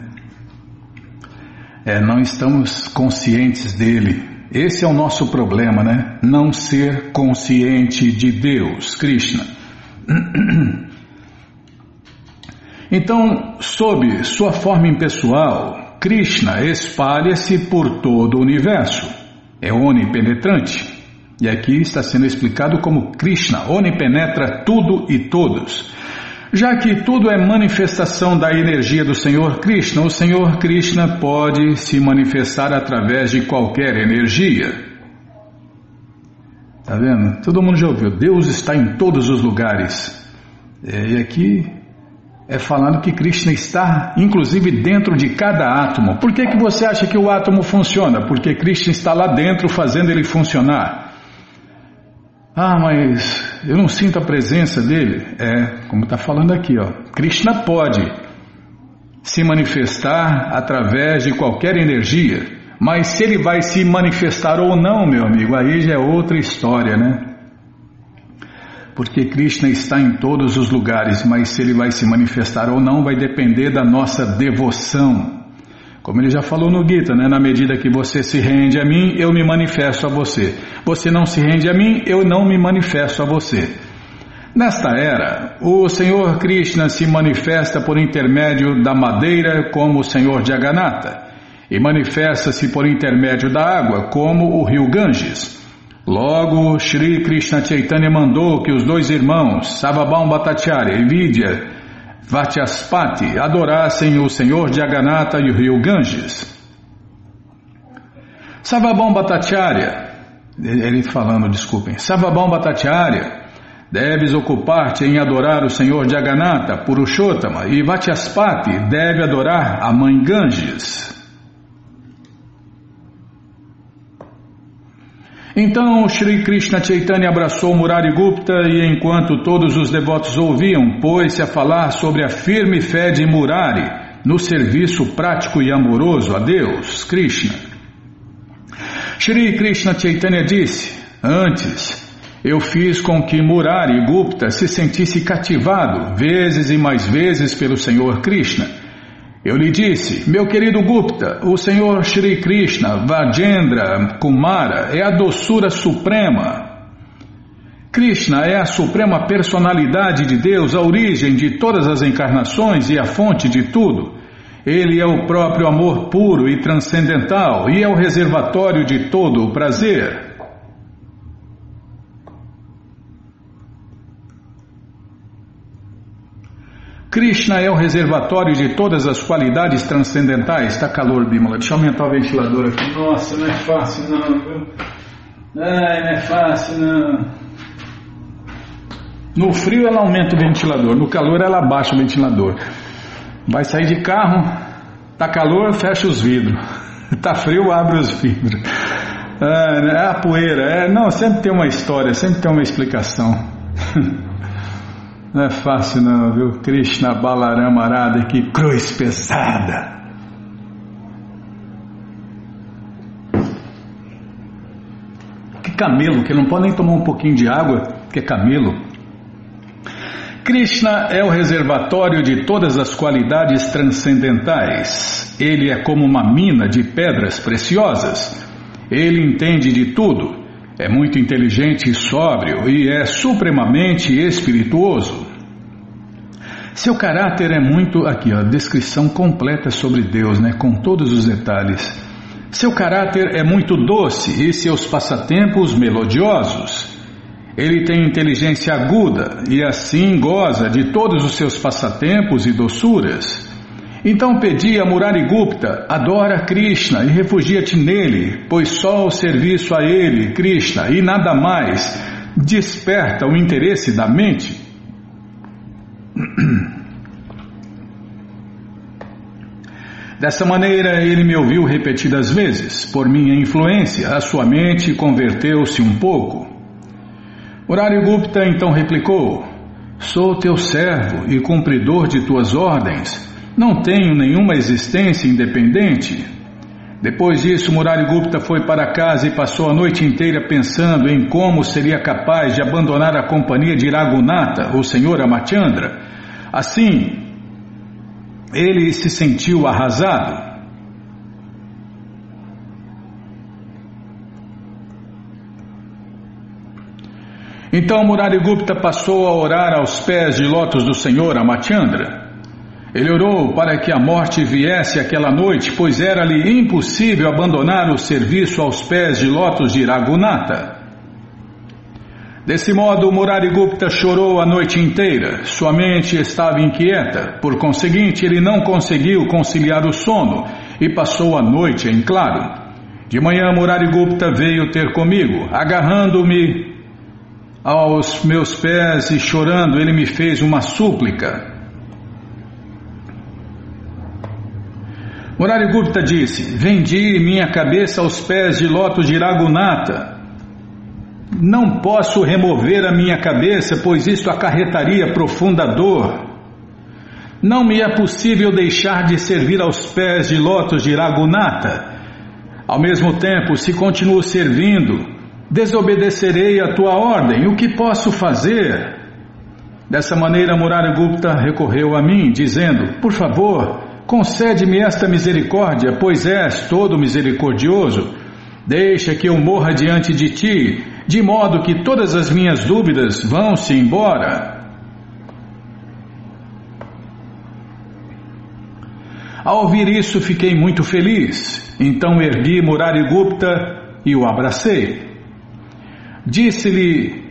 É, não estamos conscientes dele. Esse é o nosso problema, né? Não ser consciente de Deus, Krishna. Então, sob sua forma impessoal, Krishna espalha-se por todo o universo. É onipenetrante. E aqui está sendo explicado como Krishna onipenetra tudo e todos. Já que tudo é manifestação da energia do Senhor Krishna, o Senhor Krishna pode se manifestar através de qualquer energia. Tá vendo? Todo mundo já ouviu. Deus está em todos os lugares. É, e aqui é falando que Krishna está, inclusive, dentro de cada átomo. Por que, que você acha que o átomo funciona? Porque Krishna está lá dentro fazendo ele funcionar. Ah, mas eu não sinto a presença dele. É, como está falando aqui, ó. Krishna pode se manifestar através de qualquer energia, mas se ele vai se manifestar ou não, meu amigo, aí já é outra história, né? Porque Krishna está em todos os lugares, mas se ele vai se manifestar ou não vai depender da nossa devoção. Como ele já falou no Gita, né? na medida que você se rende a mim, eu me manifesto a você. Você não se rende a mim, eu não me manifesto a você. Nesta era, o Senhor Krishna se manifesta por intermédio da madeira como o Senhor Jagannatha e manifesta-se por intermédio da água como o rio Ganges. Logo, Sri Krishna Chaitanya mandou que os dois irmãos, Savabam Bhattacharya e Vidya, Vatyaspati adorassem o Senhor Jagannatha e o rio Ganges. Savabam Bhattacharya, ele falando, desculpem, Savabam Bhattacharya, deves ocupar-te em adorar o Senhor Jagannatha, Purushottama, e Vatyaspati deve adorar a mãe Ganges. Então Sri Krishna Chaitanya abraçou Murari Gupta e enquanto todos os devotos ouviam, pôs-se a falar sobre a firme fé de Murari no serviço prático e amoroso a Deus, Krishna. Shri Krishna Chaitanya disse: Antes, eu fiz com que Murari Gupta se sentisse cativado vezes e mais vezes pelo Senhor Krishna eu lhe disse, meu querido Gupta, o Senhor Shri Krishna, Vajendra Kumara, é a doçura suprema. Krishna é a suprema personalidade de Deus, a origem de todas as encarnações e a fonte de tudo. Ele é o próprio amor puro e transcendental e é o reservatório de todo o prazer. Krishna é o reservatório de todas as qualidades transcendentais. Está calor, Bimala. Deixa eu aumentar o ventilador aqui. Nossa, não é fácil não, viu? Ai, não é fácil não. No frio ela aumenta o ventilador, no calor ela abaixa o ventilador. Vai sair de carro, tá calor, fecha os vidros. Tá frio, abre os vidros. É, a poeira, é, não, sempre tem uma história, sempre tem uma explicação. Não é fácil não, viu? Krishna Balarama Arada, que cruz pesada. Que camelo, que não pode nem tomar um pouquinho de água, que é camelo. Krishna é o reservatório de todas as qualidades transcendentais. Ele é como uma mina de pedras preciosas. Ele entende de tudo é muito inteligente e sóbrio e é supremamente espirituoso. Seu caráter é muito. Aqui, ó, descrição completa sobre Deus, né, com todos os detalhes. Seu caráter é muito doce e seus passatempos melodiosos. Ele tem inteligência aguda e assim goza de todos os seus passatempos e doçuras. Então pedi a Murarigupta, adora Krishna e refugia-te nele, pois só o serviço a ele, Krishna, e nada mais, desperta o interesse da mente. Dessa maneira, ele me ouviu repetidas vezes. Por minha influência, a sua mente converteu-se um pouco. Murarigupta então replicou: Sou teu servo e cumpridor de tuas ordens. Não tenho nenhuma existência independente. Depois disso, Murari Gupta foi para casa e passou a noite inteira pensando em como seria capaz de abandonar a companhia de Raghunatha, o senhor Amachandra. Assim, ele se sentiu arrasado. Então Murari Gupta passou a orar aos pés de lótus do senhor Amachandra. Ele orou para que a morte viesse aquela noite, pois era-lhe impossível abandonar o serviço aos pés de lótus de Raghunatha. Desse modo, Murarigupta chorou a noite inteira. Sua mente estava inquieta, por conseguinte, ele não conseguiu conciliar o sono e passou a noite em claro. De manhã, Murarigupta veio ter comigo, agarrando-me aos meus pés e chorando, ele me fez uma súplica. Murari Gupta disse: Vendi minha cabeça aos pés de Loto de Ragunata. Não posso remover a minha cabeça, pois isto acarretaria profunda dor. Não me é possível deixar de servir aos pés de Lotos de Ragunata. Ao mesmo tempo, se continuo servindo, desobedecerei a tua ordem. O que posso fazer? Dessa maneira, Murari Gupta recorreu a mim, dizendo: Por favor, Concede-me esta misericórdia, pois és todo misericordioso. Deixa que eu morra diante de ti, de modo que todas as minhas dúvidas vão-se embora. Ao ouvir isso, fiquei muito feliz. Então ergui Murari Gupta e o abracei. Disse-lhe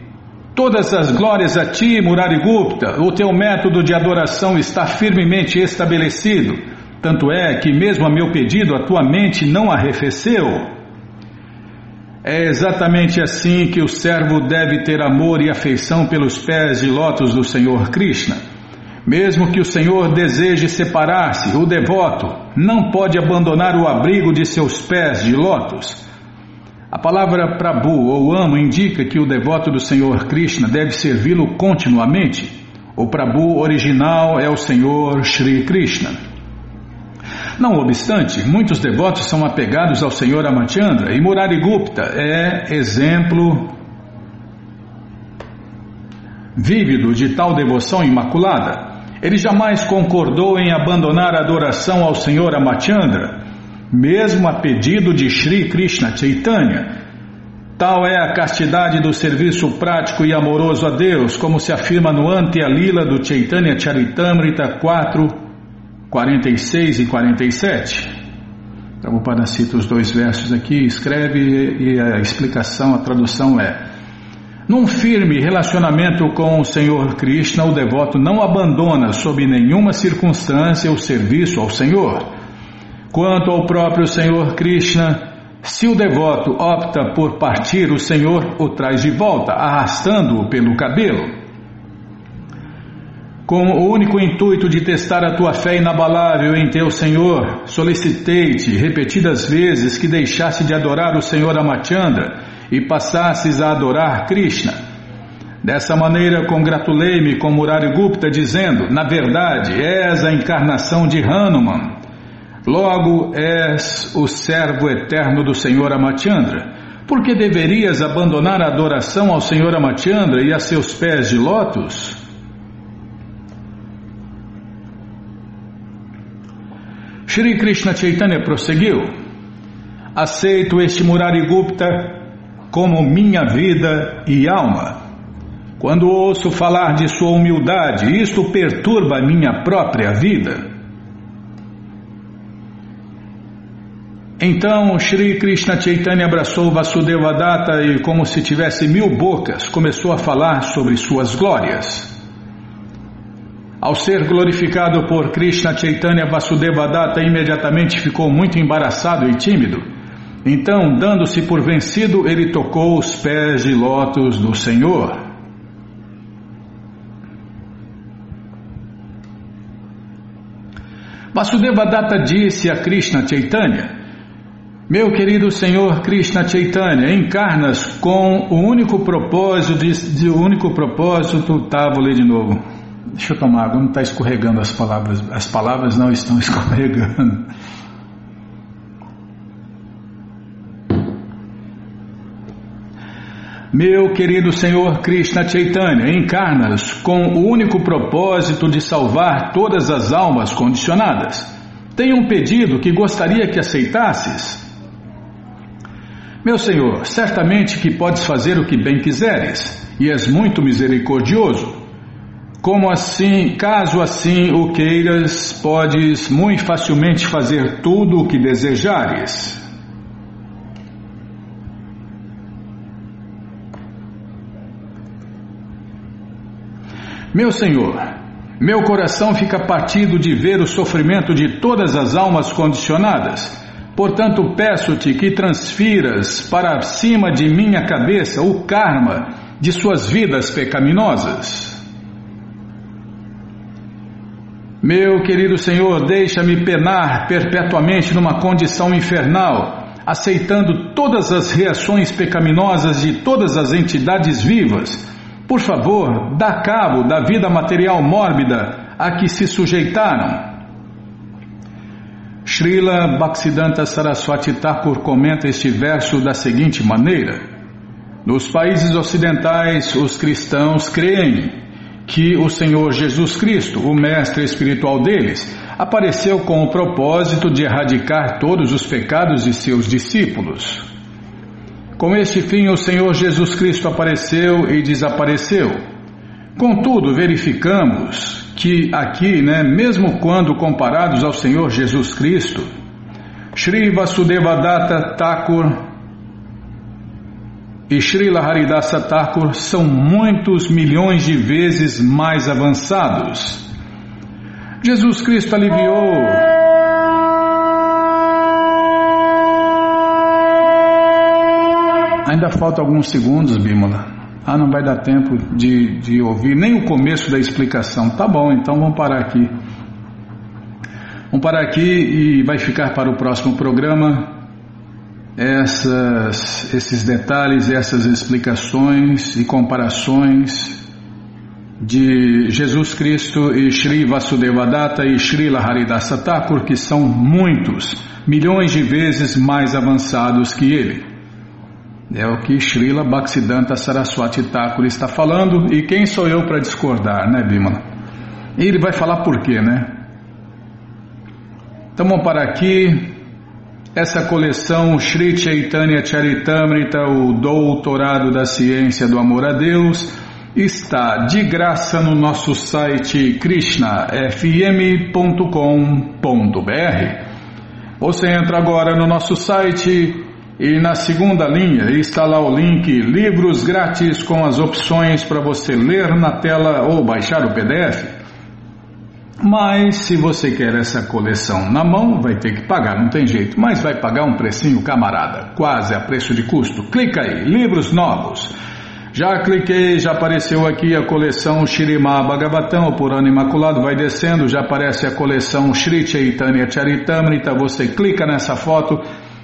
Todas as glórias a ti, Murarigupta, o teu método de adoração está firmemente estabelecido. Tanto é que, mesmo a meu pedido, a tua mente não arrefeceu. É exatamente assim que o servo deve ter amor e afeição pelos pés de lótus do Senhor Krishna. Mesmo que o Senhor deseje separar-se, o devoto não pode abandonar o abrigo de seus pés de lótus. A palavra Prabhu ou amo indica que o devoto do Senhor Krishna deve servi-lo continuamente. O Prabhu original é o Senhor Sri Krishna. Não obstante, muitos devotos são apegados ao Senhor Amachandra e Murari Gupta é exemplo vívido de tal devoção imaculada. Ele jamais concordou em abandonar a adoração ao Senhor Amachandra mesmo a pedido de Sri Krishna Chaitanya. Tal é a castidade do serviço prático e amoroso a Deus, como se afirma no Ante Lila do Chaitanya Charitamrita 4, 46 e 47. Prabhupada cita os dois versos aqui, escreve e a explicação, a tradução é: Num firme relacionamento com o Senhor Krishna, o devoto não abandona sob nenhuma circunstância o serviço ao Senhor. Quanto ao próprio Senhor Krishna, se o devoto opta por partir, o Senhor o traz de volta, arrastando-o pelo cabelo. Com o único intuito de testar a tua fé inabalável em teu Senhor, solicitei-te repetidas vezes que deixasse de adorar o Senhor Amachandra e passasses a adorar Krishna. Dessa maneira, congratulei-me com Murari Gupta, dizendo: Na verdade, és a encarnação de Hanuman Logo és o servo eterno do Senhor Amachandra. Por que deverias abandonar a adoração ao Senhor Amachandra e a seus pés de lótus? Shri Krishna Chaitanya prosseguiu: Aceito este Murari Gupta como minha vida e alma. Quando ouço falar de sua humildade, isto perturba minha própria vida. Então Sri Krishna Chaitanya abraçou Vasudeva Datta e, como se tivesse mil bocas, começou a falar sobre suas glórias. Ao ser glorificado por Krishna Chaitanya, Vasudeva Datta imediatamente ficou muito embaraçado e tímido. Então, dando-se por vencido, ele tocou os pés de lótus do Senhor. Vasudeva Datta disse a Krishna Chaitanya: meu querido Senhor Krishna Chaitanya, encarnas com o único propósito, de, de único propósito, tá, vou ler de novo. Deixa eu tomar água, não está escorregando as palavras, as palavras não estão escorregando. Meu querido Senhor Krishna Chaitanya, encarnas com o único propósito de salvar todas as almas condicionadas. Tenho um pedido que gostaria que aceitasses. Meu Senhor, certamente que podes fazer o que bem quiseres, e és muito misericordioso. Como assim, caso assim o queiras, podes muito facilmente fazer tudo o que desejares. Meu Senhor, meu coração fica partido de ver o sofrimento de todas as almas condicionadas Portanto, peço-te que transfiras para cima de minha cabeça o karma de suas vidas pecaminosas. Meu querido Senhor, deixa-me penar perpetuamente numa condição infernal, aceitando todas as reações pecaminosas de todas as entidades vivas. Por favor, dá cabo da vida material mórbida a que se sujeitaram. Srila Bhaktisiddhanta Saraswati Thakur comenta este verso da seguinte maneira: Nos países ocidentais, os cristãos creem que o Senhor Jesus Cristo, o mestre espiritual deles, apareceu com o propósito de erradicar todos os pecados de seus discípulos. Com este fim, o Senhor Jesus Cristo apareceu e desapareceu. Contudo, verificamos que aqui, né, mesmo quando comparados ao Senhor Jesus Cristo, Sri Vasudevadatta Thakur e Srila Haridasa Thakur são muitos milhões de vezes mais avançados. Jesus Cristo aliviou Ainda falta alguns segundos, Bímola. Ah, não vai dar tempo de, de ouvir nem o começo da explicação. Tá bom, então vamos parar aqui. Vamos parar aqui e vai ficar para o próximo programa essas, esses detalhes, essas explicações e comparações de Jesus Cristo e Sri Vasudevadatta e Srila Haridasa Thakur, que são muitos, milhões de vezes mais avançados que ele. É o que Srila Bhaktisiddhanta Saraswati Thakur está falando, e quem sou eu para discordar, né, Bimala? E ele vai falar por quê, né? Então vamos para aqui, essa coleção Sri Chaitanya Charitamrita, o Doutorado da Ciência do Amor a Deus, está de graça no nosso site krishnafm.com.br. Você entra agora no nosso site e na segunda linha está lá o link Livros Grátis com as opções para você ler na tela ou baixar o PDF. Mas se você quer essa coleção na mão, vai ter que pagar, não tem jeito. Mas vai pagar um precinho camarada, quase a preço de custo. Clica aí, livros novos. Já cliquei, já apareceu aqui a coleção Shirima Bhagavatam, o Purana Imaculado, vai descendo, já aparece a coleção Shri Chaitanya Charitamrita, você clica nessa foto,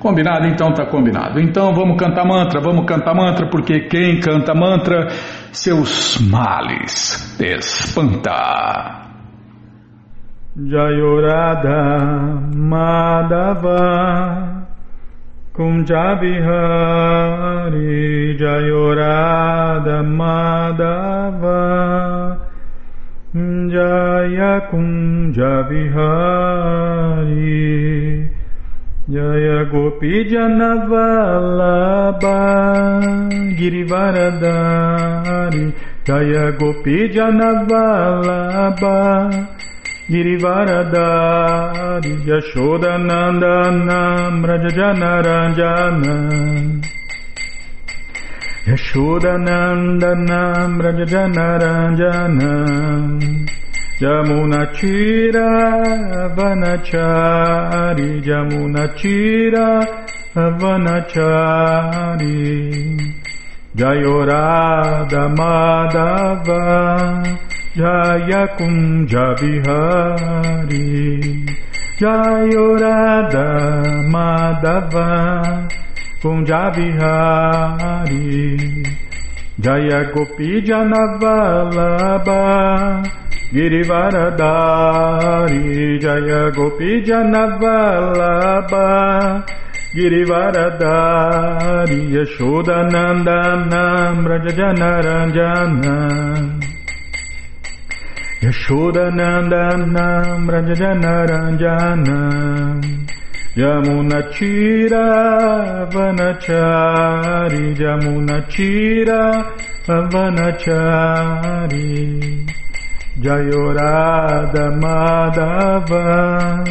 Combinado? Então tá combinado. Então vamos cantar mantra, vamos cantar mantra, porque quem canta mantra, seus males espanta. Jayorada Madhava Kunjabihari Jayorada Madhava Jaya Kunjabihari Jaya Gopi Janavalabha Girivaradari Jaya Gopi Janavalabha Girivaradari Yashodanandana Brajajanaranjana Yashodanandana Brajajanaranjana Jamunachira Vanachari Jamunachira Vanachari. Jayorada Madhava Jaya Kunja Vihari Jayorada Madhava Kunja Vihari Jaya Gopi Janavalabha Girivaradari Jaya Gopi Janavalabha Girivaradari Yashodanandana Brajajanaranjana Yashodanandana Brajajanaranjana Yamunachira Vanachari Yamunachira Vanachari Jayorada Madhava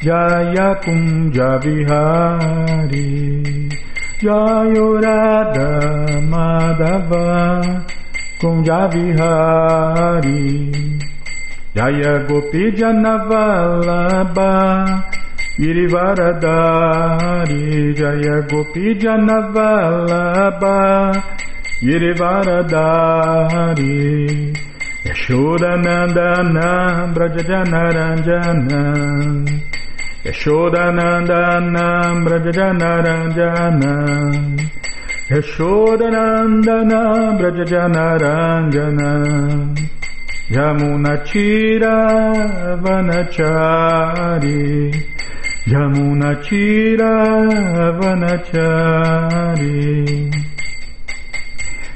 Jaya Kunja Vihari. Jayorada Madhava Kunja Vihari. Jaya Gopi Janavalabha Girivaradari Yashodanandana Brajajanaranjana Yashodanandana Brajajanaranjana Yashodanandana Brajajanaranjana Yamunachira Vanachari Yamunachira Vanachari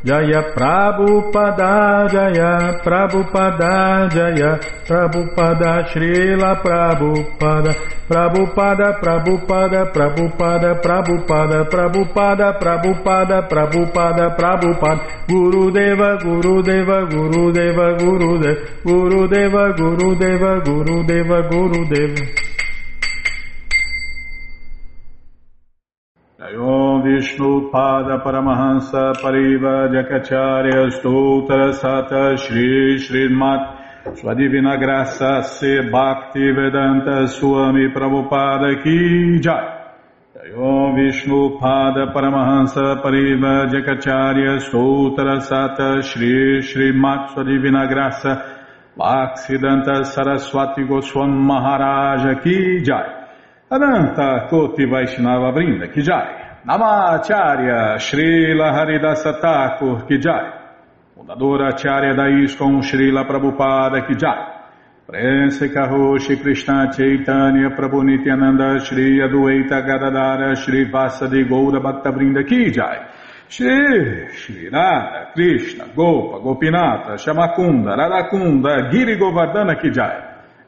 Jaya Prabhupada Jaya Prabhupada Jaya Prabhupada Srila Prabhupada Prabhupada Prabhupada Prabhupada Prabhupada Prabhupada Prabhupada Prabhupada Prabhupada Guru Deva Guru Deva Guru Deva Guru Deva Guru Vishnupada Paramahansa Pariva विष्णुपादपरमहंस Sata Shri Srimat Sua graça, se Bhakti Vedanta Swami Prabhupada Ki Jai. Om Vishnu Pada Paramahansa Pariva Jakacharya Sutra Sata Shri Srimat Sua Divina Graça Bhaksidanta Saraswati Goswam Maharaja Ki Jai. Adanta Koti Vaishnava Brinda Ki Jai. Namacharya Srila Haridasa Thakur Kijai, fundadora Acharya da Srila Prabhupada Kijai, Prense Karoshi Krishna Chaitanya Prabhu Nityananda Shri Adueita Gadadara Shri Vasadi Goura Bhaktavrinda Kijai, Shri Shri Radha Krishna Gopa Gopinata Shamakunda Radakunda Giri Govardhana Kijai,